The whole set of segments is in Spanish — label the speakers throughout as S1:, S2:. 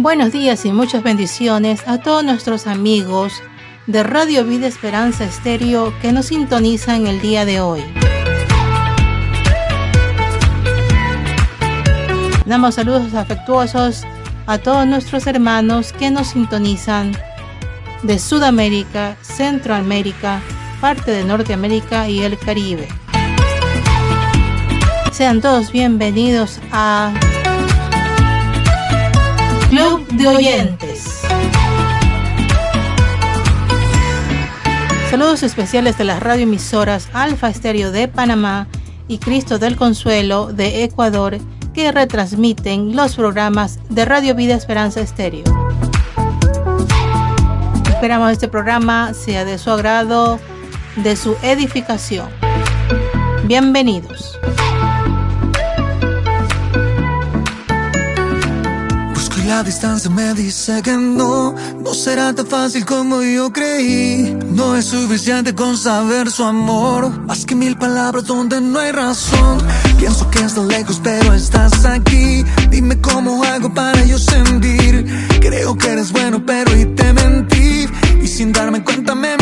S1: Buenos días y muchas bendiciones a todos nuestros amigos de Radio Vida Esperanza Estéreo que nos sintonizan el día de hoy. Damos saludos afectuosos a todos nuestros hermanos que nos sintonizan de Sudamérica, Centroamérica, parte de Norteamérica y el Caribe. Sean todos bienvenidos a Club de Oyentes. Saludos especiales de las radioemisoras Alfa Estéreo de Panamá y Cristo del Consuelo de Ecuador que retransmiten los programas de Radio Vida Esperanza Estéreo. Esperamos este programa sea de su agrado, de su edificación. Bienvenidos.
S2: La distancia me dice que no, no será tan fácil como yo creí. No es suficiente con saber su amor, más que mil palabras donde no hay razón. Pienso que estás lejos, pero estás aquí. Dime cómo hago para yo sentir. Creo que eres bueno, pero y te mentí. Y sin darme cuenta me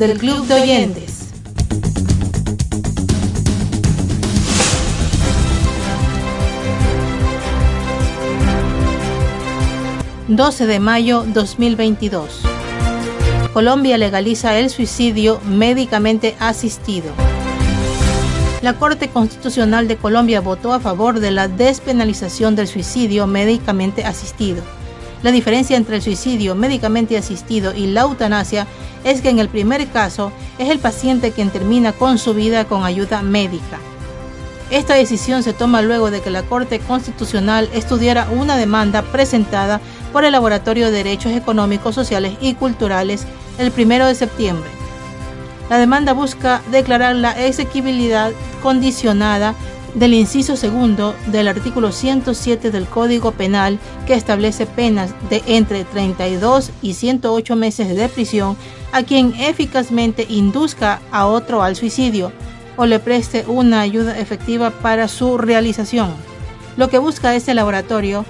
S1: del Club de Oyentes. ...12 de mayo 2022... Colombia legaliza el suicidio médicamente asistido. La Corte Constitucional de Colombia votó a favor de la despenalización del suicidio médicamente asistido. La diferencia entre el suicidio médicamente asistido y la eutanasia es que en el primer caso es el paciente quien termina con su vida con ayuda médica. Esta decisión se toma luego de que la Corte Constitucional estudiara una demanda presentada por el Laboratorio de Derechos Económicos, Sociales y Culturales el 1 de septiembre. La demanda busca declarar la exequibilidad condicionada del inciso segundo del artículo 107 del Código Penal que establece penas de entre 32 y 108 meses de prisión a quien eficazmente induzca a otro al suicidio o le preste una ayuda efectiva para su realización. Lo que busca este laboratorio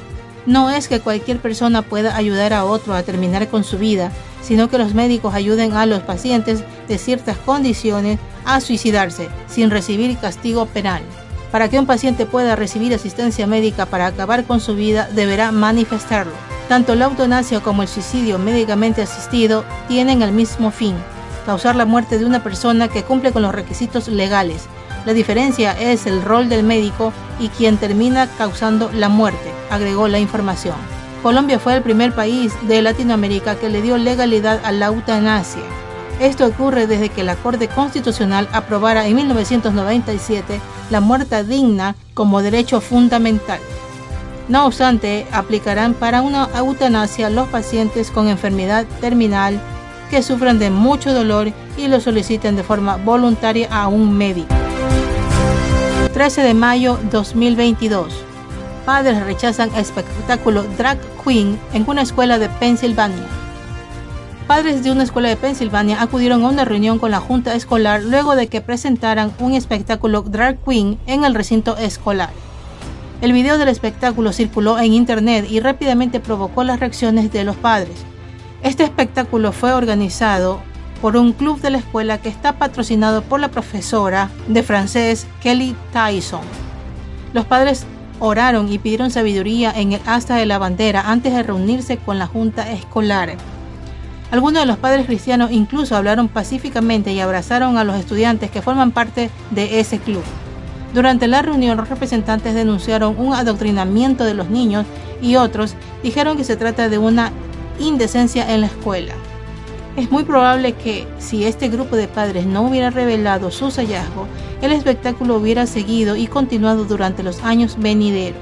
S1: no es que cualquier persona pueda ayudar a otro a terminar con su vida, sino que los médicos ayuden a los pacientes de ciertas condiciones a suicidarse sin recibir castigo penal. Para que un paciente pueda recibir asistencia médica para acabar con su vida, deberá manifestarlo. Tanto la eutanasia como el suicidio médicamente asistido tienen el mismo fin, causar la muerte de una persona que cumple con los requisitos legales. La diferencia es el rol del médico y quien termina causando la muerte, agregó la información. Colombia fue el primer país de Latinoamérica que le dio legalidad a la eutanasia. Esto ocurre desde que la Corte Constitucional aprobara en 1997 la muerte digna como derecho fundamental. No obstante, aplicarán para una eutanasia los pacientes con enfermedad terminal que sufran de mucho dolor y lo soliciten de forma voluntaria a un médico. 13 de mayo 2022. Padres rechazan espectáculo Drag Queen en una escuela de Pensilvania. Padres de una escuela de Pensilvania acudieron a una reunión con la junta escolar luego de que presentaran un espectáculo Drag Queen en el recinto escolar. El video del espectáculo circuló en internet y rápidamente provocó las reacciones de los padres. Este espectáculo fue organizado por un club de la escuela que está patrocinado por la profesora de francés Kelly Tyson. Los padres oraron y pidieron sabiduría en el asta de la bandera antes de reunirse con la junta escolar. Algunos de los padres cristianos incluso hablaron pacíficamente y abrazaron a los estudiantes que forman parte de ese club. Durante la reunión los representantes denunciaron un adoctrinamiento de los niños y otros dijeron que se trata de una indecencia en la escuela. Es muy probable que si este grupo de padres no hubiera revelado sus hallazgos, el espectáculo hubiera seguido y continuado durante los años venideros.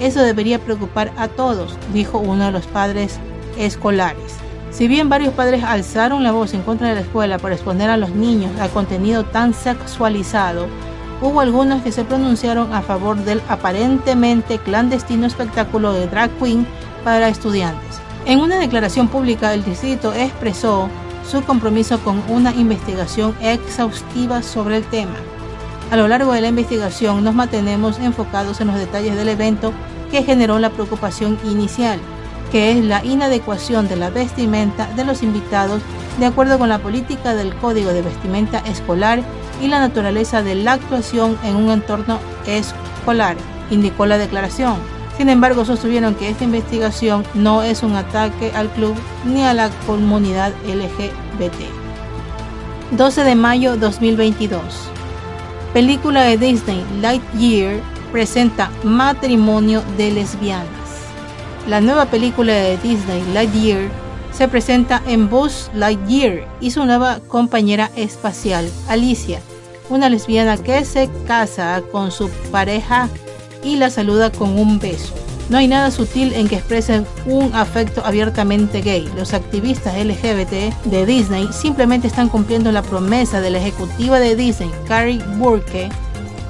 S1: Eso debería preocupar a todos, dijo uno de los padres escolares. Si bien varios padres alzaron la voz en contra de la escuela por exponer a los niños a contenido tan sexualizado, hubo algunos que se pronunciaron a favor del aparentemente clandestino espectáculo de drag queen para estudiantes. En una declaración pública, el distrito expresó su compromiso con una investigación exhaustiva sobre el tema. A lo largo de la investigación nos mantenemos enfocados en los detalles del evento que generó la preocupación inicial que es la inadecuación de la vestimenta de los invitados de acuerdo con la política del Código de Vestimenta Escolar y la naturaleza de la actuación en un entorno escolar, indicó la declaración. Sin embargo, sostuvieron que esta investigación no es un ataque al club ni a la comunidad LGBT. 12 de mayo 2022. Película de Disney Lightyear presenta matrimonio de lesbianas. La nueva película de Disney, Lightyear, se presenta en Buzz Lightyear y su nueva compañera espacial, Alicia, una lesbiana que se casa con su pareja y la saluda con un beso. No hay nada sutil en que expresen un afecto abiertamente gay. Los activistas LGBT de Disney simplemente están cumpliendo la promesa de la ejecutiva de Disney, Carrie Burke,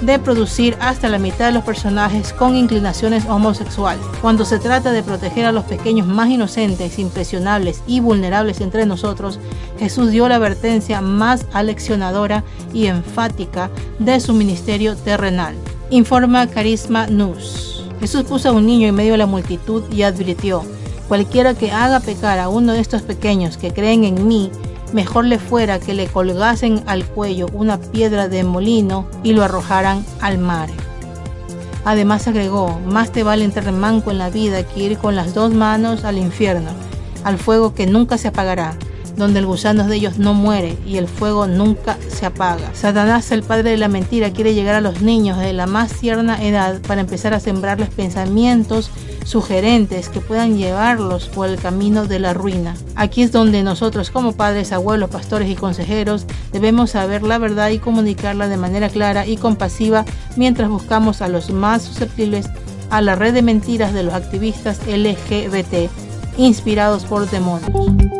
S1: de producir hasta la mitad de los personajes con inclinaciones homosexuales. Cuando se trata de proteger a los pequeños más inocentes, impresionables y vulnerables entre nosotros, Jesús dio la advertencia más aleccionadora y enfática de su ministerio terrenal. Informa Carisma News. Jesús puso a un niño en medio de la multitud y advirtió, cualquiera que haga pecar a uno de estos pequeños que creen en mí, mejor le fuera que le colgasen al cuello una piedra de molino y lo arrojaran al mar. Además agregó, más te vale entrar manco en la vida que ir con las dos manos al infierno, al fuego que nunca se apagará, donde el gusano de ellos no muere y el fuego nunca se apaga. Satanás, el padre de la mentira, quiere llegar a los niños de la más tierna edad para empezar a sembrarles pensamientos sugerentes que puedan llevarlos por el camino de la ruina. Aquí es donde nosotros como padres, abuelos, pastores y consejeros debemos saber la verdad y comunicarla de manera clara y compasiva mientras buscamos a los más susceptibles a la red de mentiras de los activistas LGBT inspirados por demonios.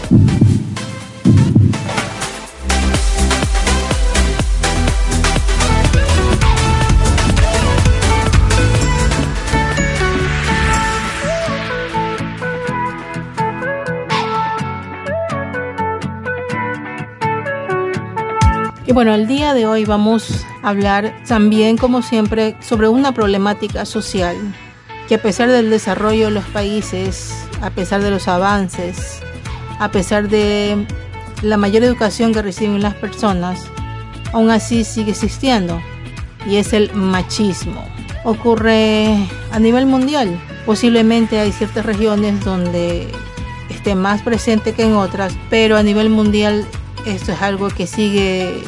S1: Y bueno, el día de hoy vamos a hablar también, como siempre, sobre una problemática social que a pesar del desarrollo de los países, a pesar de los avances, a pesar de la mayor educación que reciben las personas, aún así sigue existiendo y es el machismo. Ocurre a nivel mundial. Posiblemente hay ciertas regiones donde esté más presente que en otras, pero a nivel mundial esto es algo que sigue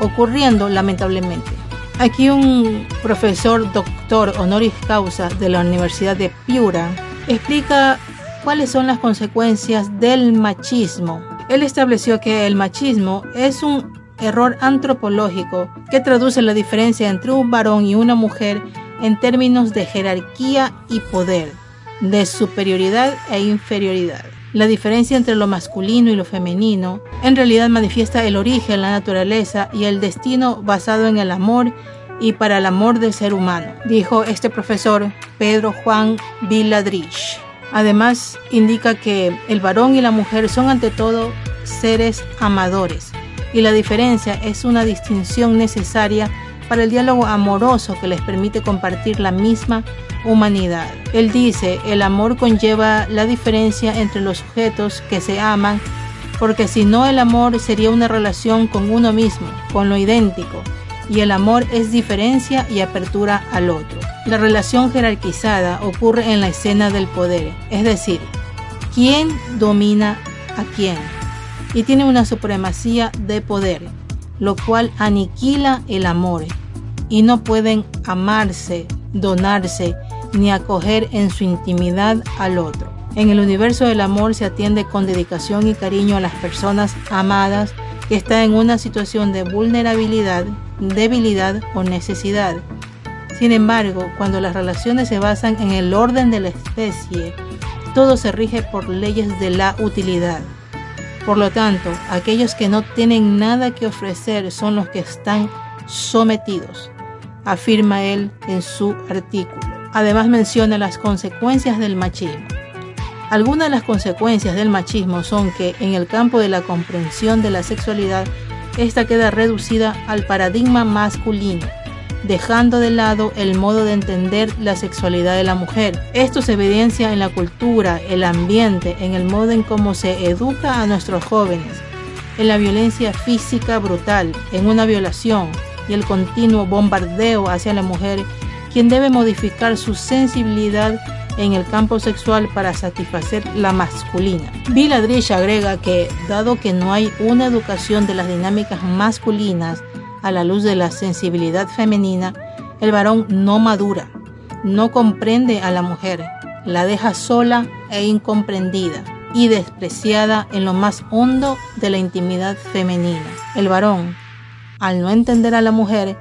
S1: ocurriendo lamentablemente. Aquí un profesor doctor honoris causa de la Universidad de Piura explica cuáles son las consecuencias del machismo. Él estableció que el machismo es un error antropológico que traduce la diferencia entre un varón y una mujer en términos de jerarquía y poder, de superioridad e inferioridad. La diferencia entre lo masculino y lo femenino en realidad manifiesta el origen, la naturaleza y el destino basado en el amor y para el amor del ser humano, dijo este profesor Pedro Juan Villadrich. Además, indica que el varón y la mujer son ante todo seres amadores y la diferencia es una distinción necesaria para el diálogo amoroso que les permite compartir la misma humanidad. Él dice, el amor conlleva la diferencia entre los sujetos que se aman, porque si no el amor sería una relación con uno mismo, con lo idéntico, y el amor es diferencia y apertura al otro. La relación jerarquizada ocurre en la escena del poder, es decir, quién domina a quién, y tiene una supremacía de poder, lo cual aniquila el amor, y no pueden amarse, donarse, ni acoger en su intimidad al otro. En el universo del amor se atiende con dedicación y cariño a las personas amadas que están en una situación de vulnerabilidad, debilidad o necesidad. Sin embargo, cuando las relaciones se basan en el orden de la especie, todo se rige por leyes de la utilidad. Por lo tanto, aquellos que no tienen nada que ofrecer son los que están sometidos, afirma él en su artículo. Además menciona las consecuencias del machismo. Algunas de las consecuencias del machismo son que en el campo de la comprensión de la sexualidad, esta queda reducida al paradigma masculino, dejando de lado el modo de entender la sexualidad de la mujer. Esto se evidencia en la cultura, el ambiente, en el modo en cómo se educa a nuestros jóvenes, en la violencia física brutal, en una violación y el continuo bombardeo hacia la mujer quien debe modificar su sensibilidad en el campo sexual para satisfacer la masculina. Villadrich agrega que, dado que no hay una educación de las dinámicas masculinas a la luz de la sensibilidad femenina, el varón no madura, no comprende a la mujer, la deja sola e incomprendida y despreciada en lo más hondo de la intimidad femenina. El varón, al no entender a la mujer,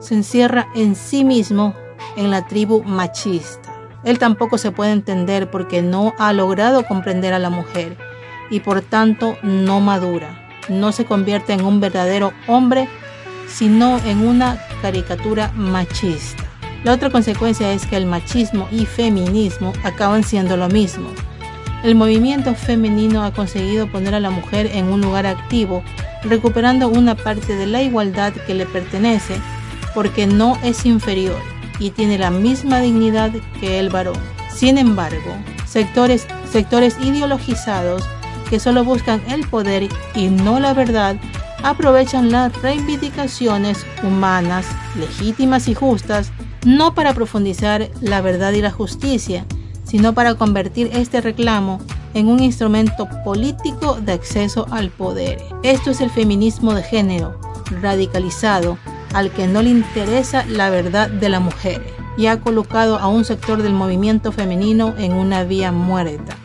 S1: se encierra en sí mismo en la tribu machista. Él tampoco se puede entender porque no ha logrado comprender a la mujer y por tanto no madura. No se convierte en un verdadero hombre, sino en una caricatura machista. La otra consecuencia es que el machismo y feminismo acaban siendo lo mismo. El movimiento femenino ha conseguido poner a la mujer en un lugar activo, recuperando una parte de la igualdad que le pertenece, porque no es inferior y tiene la misma dignidad que el varón. Sin embargo, sectores, sectores ideologizados que solo buscan el poder y no la verdad, aprovechan las reivindicaciones humanas, legítimas y justas, no para profundizar la verdad y la justicia, sino para convertir este reclamo en un instrumento político de acceso al poder. Esto es el feminismo de género, radicalizado, al que no le interesa la verdad de la mujer y ha colocado a un sector del movimiento femenino en una vía muerta.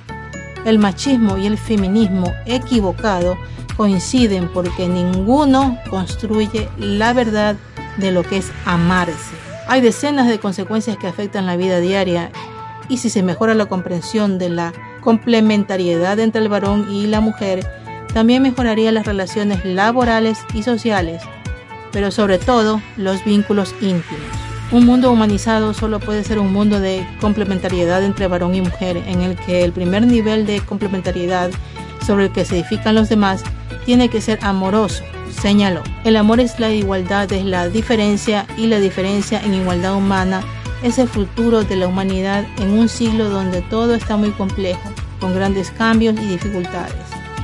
S1: El machismo y el feminismo equivocado coinciden porque ninguno construye la verdad de lo que es amarse. Hay decenas de consecuencias que afectan la vida diaria y si se mejora la comprensión de la complementariedad entre el varón y la mujer, también mejoraría las relaciones laborales y sociales, pero sobre todo los vínculos íntimos. Un mundo humanizado solo puede ser un mundo de complementariedad entre varón y mujer, en el que el primer nivel de complementariedad sobre el que se edifican los demás tiene que ser amoroso, señaló. El amor es la igualdad, es la diferencia y la diferencia en igualdad humana es el futuro de la humanidad en un siglo donde todo está muy complejo, con grandes cambios y dificultades.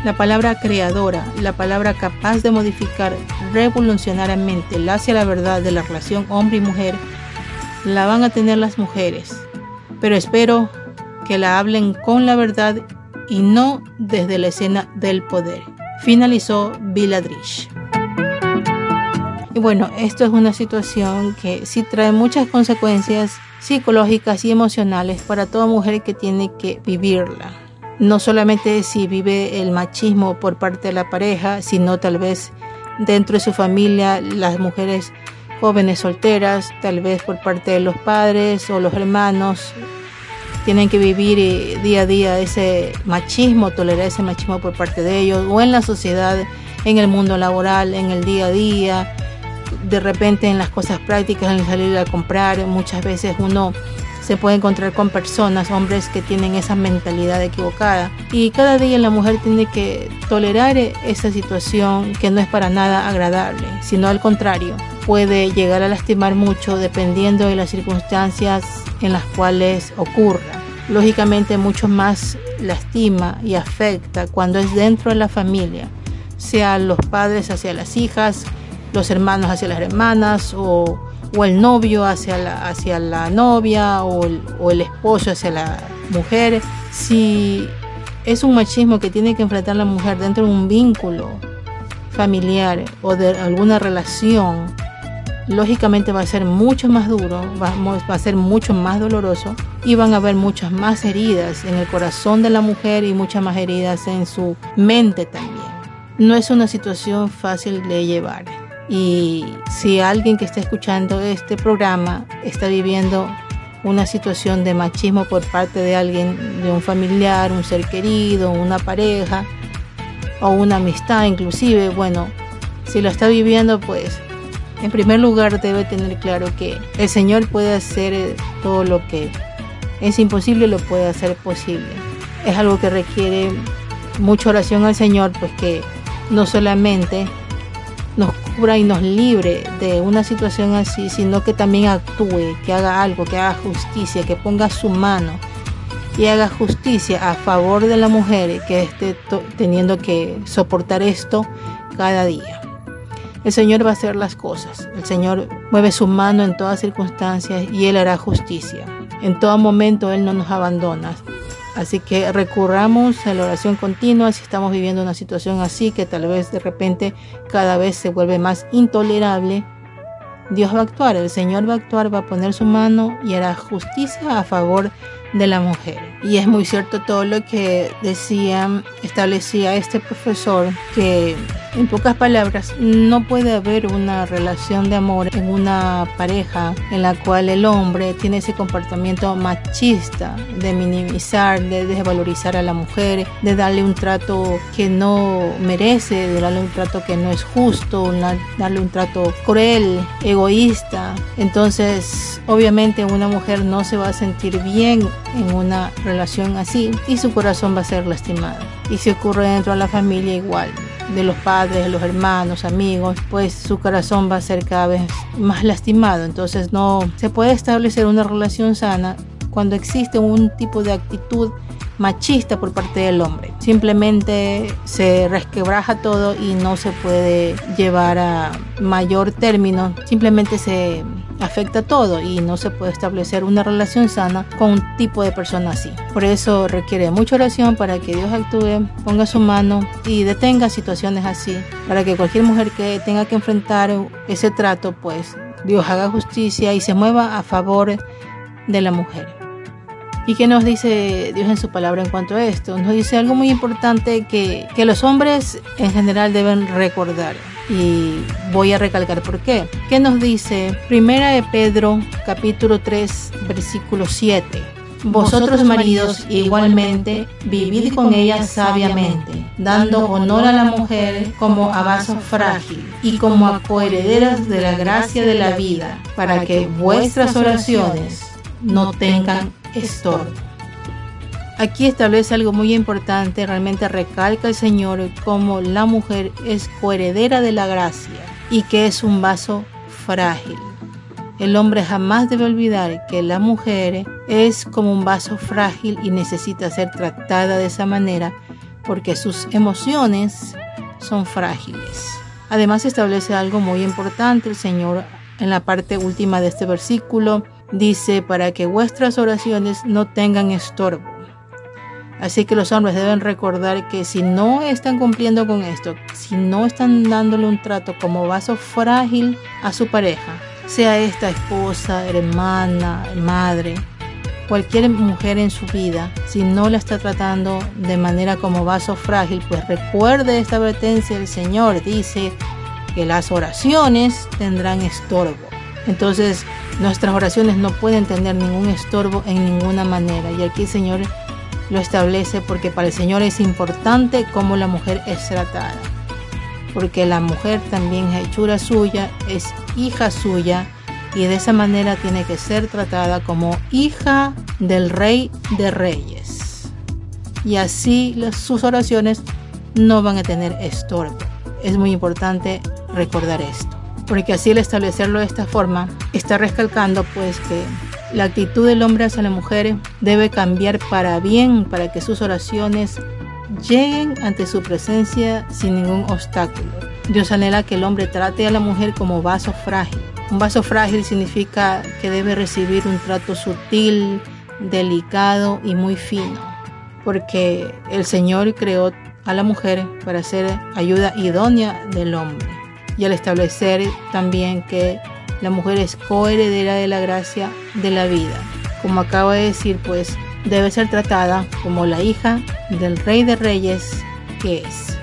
S1: La palabra creadora, la palabra capaz de modificar revolucionariamente hacia la verdad de la relación hombre y mujer, la van a tener las mujeres, pero espero que la hablen con la verdad y no desde la escena del poder. Finalizó Viladrich. Y bueno, esto es una situación que sí trae muchas consecuencias psicológicas y emocionales para toda mujer que tiene que vivirla. No solamente si vive el machismo por parte de la pareja, sino tal vez dentro de su familia, las mujeres jóvenes solteras, tal vez por parte de los padres o los hermanos, tienen que vivir eh, día a día ese machismo, tolerar ese machismo por parte de ellos, o en la sociedad, en el mundo laboral, en el día a día, de repente en las cosas prácticas, en salir a comprar, muchas veces uno se puede encontrar con personas, hombres que tienen esa mentalidad equivocada. Y cada día la mujer tiene que tolerar esa situación que no es para nada agradable, sino al contrario, puede llegar a lastimar mucho dependiendo de las circunstancias en las cuales ocurra. Lógicamente mucho más lastima y afecta cuando es dentro de la familia, sea los padres hacia las hijas, los hermanos hacia las hermanas o, el novio hacia la, novia o el, o el esposo hacia la mujer. Si es un machismo que tiene que enfrentar la mujer dentro de un vínculo familiar o de alguna relación, lógicamente va a ser mucho más duro, va, va, a ser mucho más doloroso y van a haber muchas más heridas en el corazón de la mujer y muchas más heridas en su mente también. No es una situación fácil de llevar. Y si alguien que está escuchando este programa está viviendo una situación de machismo por parte de alguien, de un familiar, un ser querido, una pareja o una amistad inclusive, bueno, si lo está viviendo, pues en primer lugar debe tener claro que el Señor puede hacer todo lo que es imposible, lo puede hacer posible. Es algo que requiere mucha oración al Señor, pues que no solamente nos cubra y nos libre de una situación así, sino que también actúe, que haga algo, que haga justicia, que ponga su mano y haga justicia a favor de la mujer que esté teniendo que soportar esto cada día. El Señor va a hacer las cosas. El Señor mueve su mano en todas circunstancias y Él hará justicia. En todo momento Él no nos abandona. Así que recurramos a la oración continua si estamos viviendo una situación así que tal vez de repente cada vez se vuelve más intolerable. Dios va a actuar, el Señor va a actuar, va a poner su mano y hará justicia a favor de la mujer. Y es muy cierto todo lo que decía, establecía este profesor, que En pocas palabras, no puede haber una relación de amor en una pareja en la cual el hombre tiene ese comportamiento machista de minimizar, de desvalorizar a la mujer, de darle un trato que no merece, de darle un trato que no es justo, darle un trato cruel, egoísta. Entonces, obviamente una mujer no se va a sentir bien en una relación así y su corazón va a ser lastimado. Y si ocurre dentro de la familia igual de los padres, de los hermanos, amigos, pues su corazón va a ser cada vez más lastimado. Entonces no se puede establecer una relación sana cuando existe un tipo de actitud machista por parte del hombre. Simplemente se resquebraja todo y no se puede llevar a mayor término. Simplemente se afecta todo y no se puede establecer una relación sana con un tipo de persona así. Por eso requiere mucha oración para que Dios actúe, ponga su mano y detenga situaciones así, para que cualquier mujer que tenga que enfrentar ese trato, pues Dios haga justicia y se mueva a favor de la mujer. ¿Y qué nos dice Dios en su palabra en cuanto a esto? Nos dice algo muy importante que, que los hombres en general deben recordar y voy a recalcar por qué. ¿Qué nos dice? Primera de Pedro, capítulo 3, versículo 7. Vosotros maridos igualmente vivid con ella sabiamente, dando honor a la mujer como a vaso frágil y como a coherederas de la gracia de la vida, para que vuestras oraciones no tengan estorbo. Aquí establece algo muy importante, realmente recalca el Señor como la mujer es coheredera de la gracia y que es un vaso frágil. El hombre jamás debe olvidar que la mujer es como un vaso frágil y necesita ser tratada de esa manera porque sus emociones son frágiles. Además establece algo muy importante el Señor en la parte última de este versículo. Dice, para que vuestras oraciones no tengan estorbo. Así que los hombres deben recordar que si no están cumpliendo con esto, si no están dándole un trato como vaso frágil a su pareja, sea esta esposa, hermana, madre, cualquier mujer en su vida, si no la está tratando de manera como vaso frágil, pues recuerde esta advertencia del Señor. Dice que las oraciones tendrán estorbo. Entonces, nuestras oraciones no pueden tener ningún estorbo en ninguna manera. Y aquí el Señor lo establece porque para el Señor es importante cómo la mujer es tratada. Porque la mujer también es hechura suya, es hija suya y de esa manera tiene que ser tratada como hija del rey de reyes. Y así sus oraciones no van a tener estorbo. Es muy importante recordar esto. Porque así al establecerlo de esta forma, está recalcando pues que la actitud del hombre hacia la mujer debe cambiar para bien, para que sus oraciones lleguen ante su presencia sin ningún obstáculo. Dios anhela que el hombre trate a la mujer como vaso frágil. Un vaso frágil significa que debe recibir un trato sutil, delicado y muy fino, porque el Señor creó a la mujer para ser ayuda idónea del hombre. Y al establecer también que la mujer es coheredera de la gracia de la vida. Como acabo de decir, pues debe ser tratada como la hija del rey de reyes que es.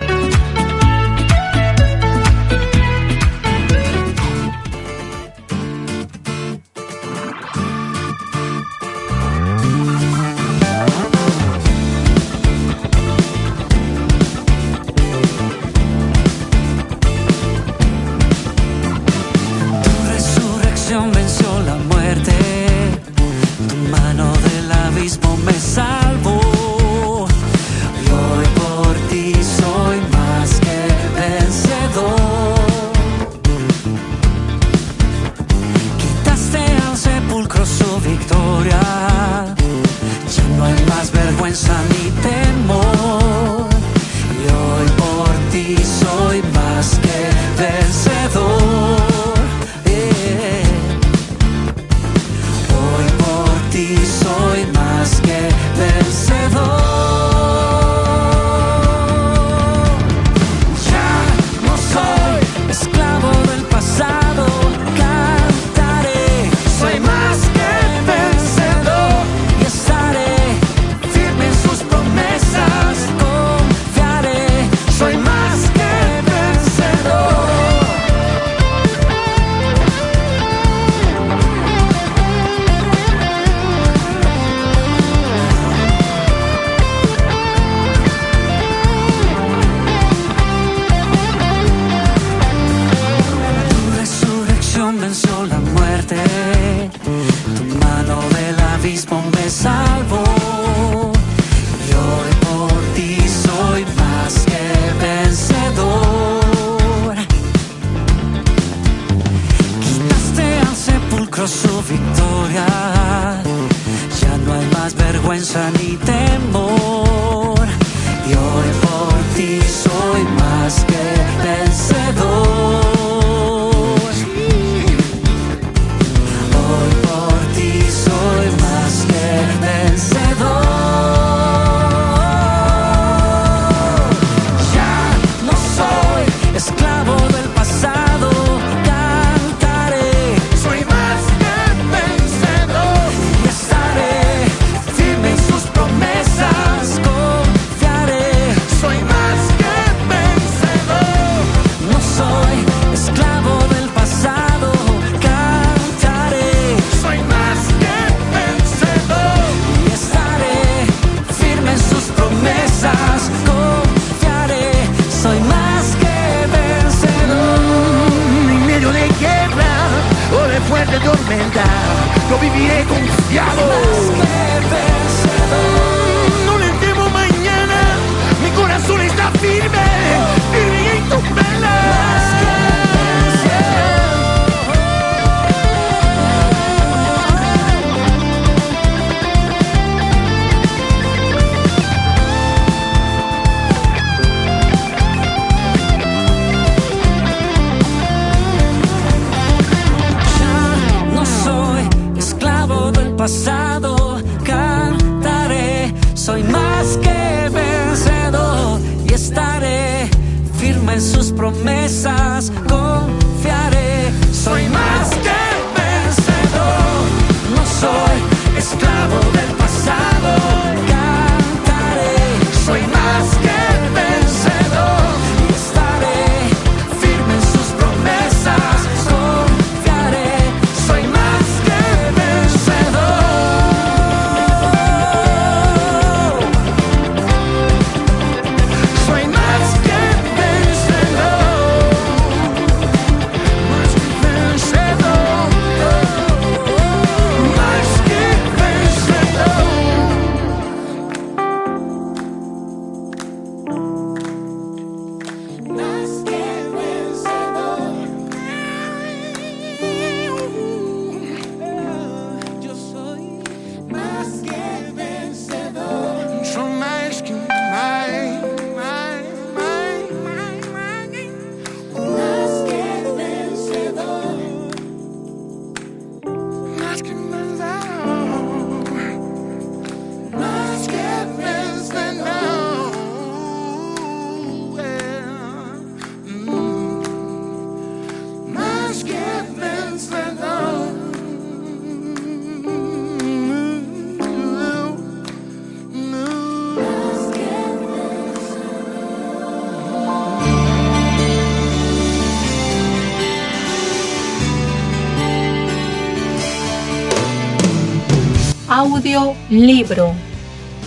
S1: Audio libro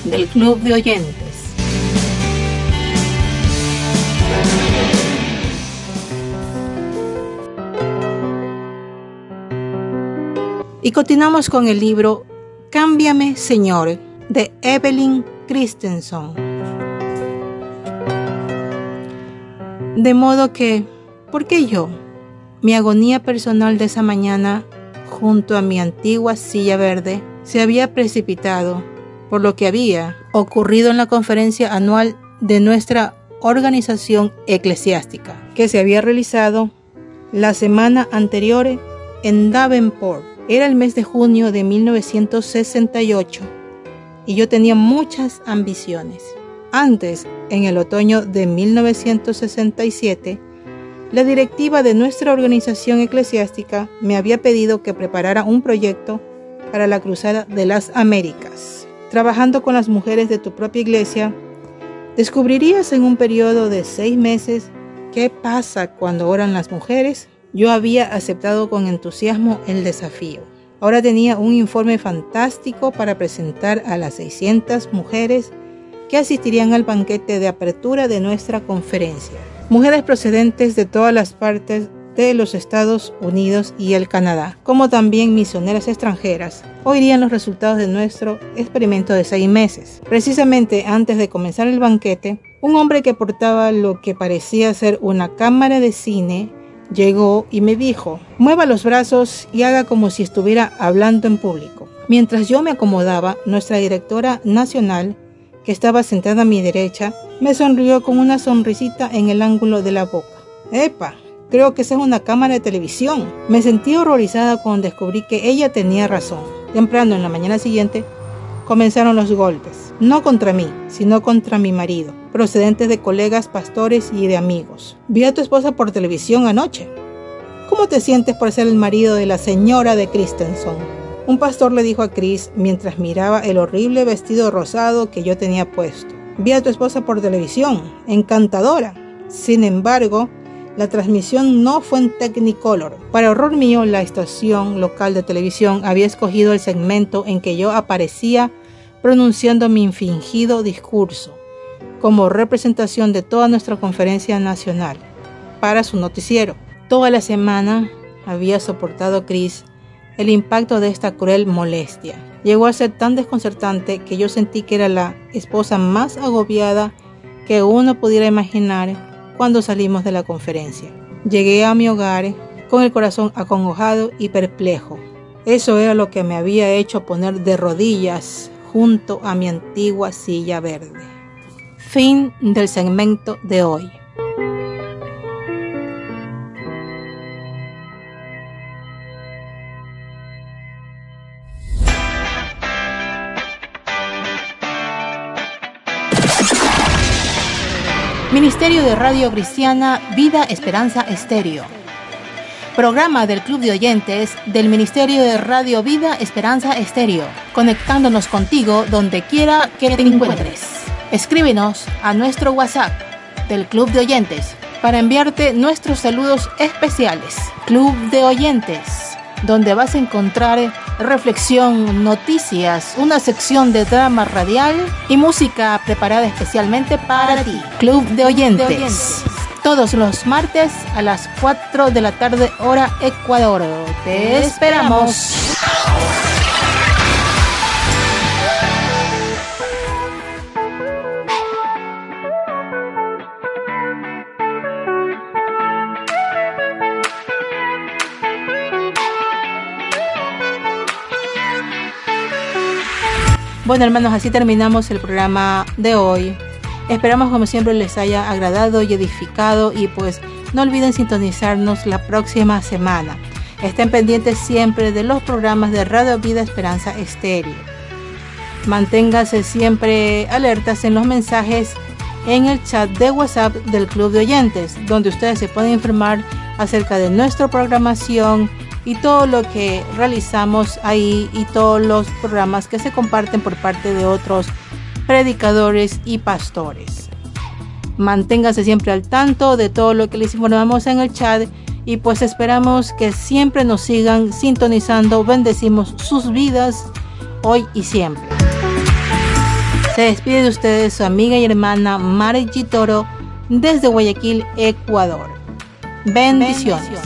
S1: del Club de Oyentes. Y continuamos con el libro Cámbiame, Señor, de Evelyn Christensen. De modo que, ¿por qué yo? Mi agonía personal de esa mañana junto a mi antigua silla verde se había precipitado por lo que había ocurrido en la conferencia anual de nuestra organización eclesiástica, que se había realizado la semana anterior en Davenport. Era el mes de junio de 1968 y yo tenía muchas ambiciones. Antes, en el otoño de 1967, la directiva de nuestra organización eclesiástica me había pedido que preparara un proyecto para la Cruzada de las Américas. Trabajando con las mujeres de tu propia iglesia, descubrirías en un periodo de seis meses qué pasa cuando oran las mujeres. Yo había aceptado con entusiasmo el desafío. Ahora tenía un informe fantástico para presentar a las 600 mujeres que asistirían al banquete de apertura de nuestra conferencia. Mujeres procedentes de todas las partes de los Estados Unidos y el Canadá, como también misioneras extranjeras, oirían los resultados de nuestro experimento de seis meses. Precisamente antes de comenzar el banquete, un hombre que portaba lo que parecía ser una cámara de cine llegó y me dijo, mueva los brazos y haga como si estuviera hablando en público. Mientras yo me acomodaba, nuestra directora nacional, que estaba sentada a mi derecha, me sonrió con una sonrisita en el ángulo de la boca. ¡Epa! Creo que esa es una cámara de televisión. Me sentí horrorizada cuando descubrí que ella tenía razón. Temprano en la mañana siguiente comenzaron los golpes, no contra mí, sino contra mi marido, procedentes de colegas pastores y de amigos. Vi a tu esposa por televisión anoche. ¿Cómo te sientes por ser el marido de la señora de Christensen? Un pastor le dijo a Chris mientras miraba el horrible vestido rosado que yo tenía puesto. Vi a tu esposa por televisión, encantadora. Sin embargo, la transmisión no fue en Technicolor. Para horror mío, la estación local de televisión había escogido el segmento en que yo aparecía pronunciando mi infingido discurso como representación de toda nuestra conferencia nacional para su noticiero. Toda la semana había soportado Chris el impacto de esta cruel molestia. Llegó a ser tan desconcertante que yo sentí que era la esposa más agobiada que uno pudiera imaginar cuando salimos de la conferencia. Llegué a mi hogar con el corazón acongojado y perplejo. Eso era lo que me había hecho poner de rodillas junto a mi antigua silla verde. Fin del segmento de hoy. Ministerio de Radio Cristiana Vida Esperanza Estéreo. Programa del Club de Oyentes del Ministerio de Radio Vida Esperanza Estéreo, conectándonos contigo donde quiera que te encuentres. Escríbenos a nuestro WhatsApp del Club de Oyentes para enviarte nuestros saludos especiales. Club de Oyentes donde vas a encontrar reflexión, noticias, una sección de drama radial y música preparada especialmente para ti. Club de oyentes. Todos los martes a las 4 de la tarde hora Ecuador. Te esperamos. Bueno hermanos, así terminamos el programa de hoy. Esperamos como siempre les haya agradado y edificado y pues no olviden sintonizarnos la próxima semana. Estén pendientes siempre de los programas de Radio Vida Esperanza Estéreo. Manténgase siempre alertas en los mensajes en el chat de WhatsApp del Club de Oyentes, donde ustedes se pueden informar acerca de nuestra programación y todo lo que realizamos ahí y todos los programas que se comparten por parte de otros predicadores y pastores. Manténgase siempre al tanto de todo lo que les informamos en el chat y pues esperamos que siempre nos sigan sintonizando. Bendecimos sus vidas hoy y siempre. Se despide de ustedes su amiga y hermana Mari Toro desde Guayaquil, Ecuador. Bendiciones.